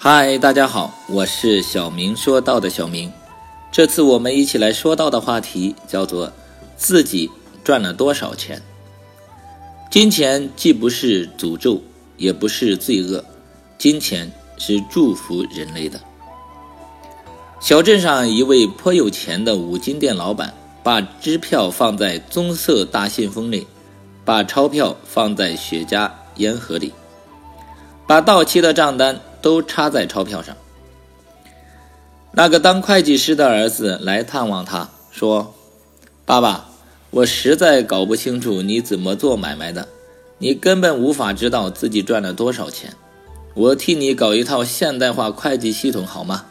嗨，大家好，我是小明说道的小明。这次我们一起来说到的话题叫做“自己赚了多少钱”。金钱既不是诅咒，也不是罪恶，金钱是祝福人类的。小镇上一位颇有钱的五金店老板，把支票放在棕色大信封里，把钞票放在雪茄烟盒里，把到期的账单。都插在钞票上。那个当会计师的儿子来探望他，说：“爸爸，我实在搞不清楚你怎么做买卖的，你根本无法知道自己赚了多少钱。我替你搞一套现代化会计系统好吗？”“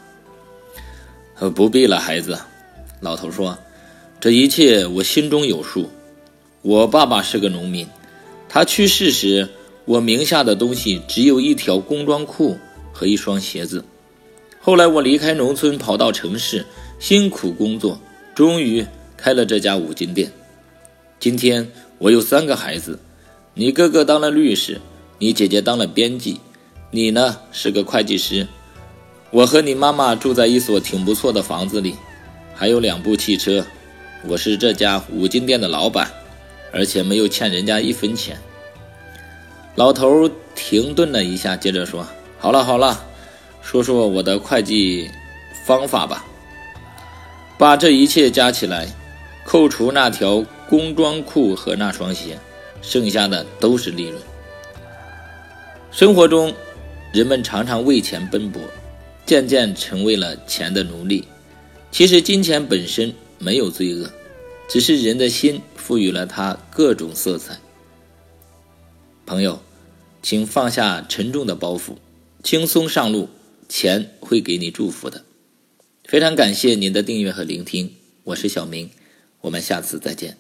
不必了，孩子。”老头说，“这一切我心中有数。我爸爸是个农民，他去世时，我名下的东西只有一条工装裤。”和一双鞋子。后来我离开农村，跑到城市，辛苦工作，终于开了这家五金店。今天我有三个孩子，你哥哥当了律师，你姐姐当了编辑，你呢是个会计师。我和你妈妈住在一所挺不错的房子里，还有两部汽车。我是这家五金店的老板，而且没有欠人家一分钱。老头停顿了一下，接着说。好了好了，说说我的会计方法吧。把这一切加起来，扣除那条工装裤和那双鞋，剩下的都是利润。生活中，人们常常为钱奔波，渐渐成为了钱的奴隶。其实，金钱本身没有罪恶，只是人的心赋予了它各种色彩。朋友，请放下沉重的包袱。轻松上路，钱会给你祝福的。非常感谢您的订阅和聆听，我是小明，我们下次再见。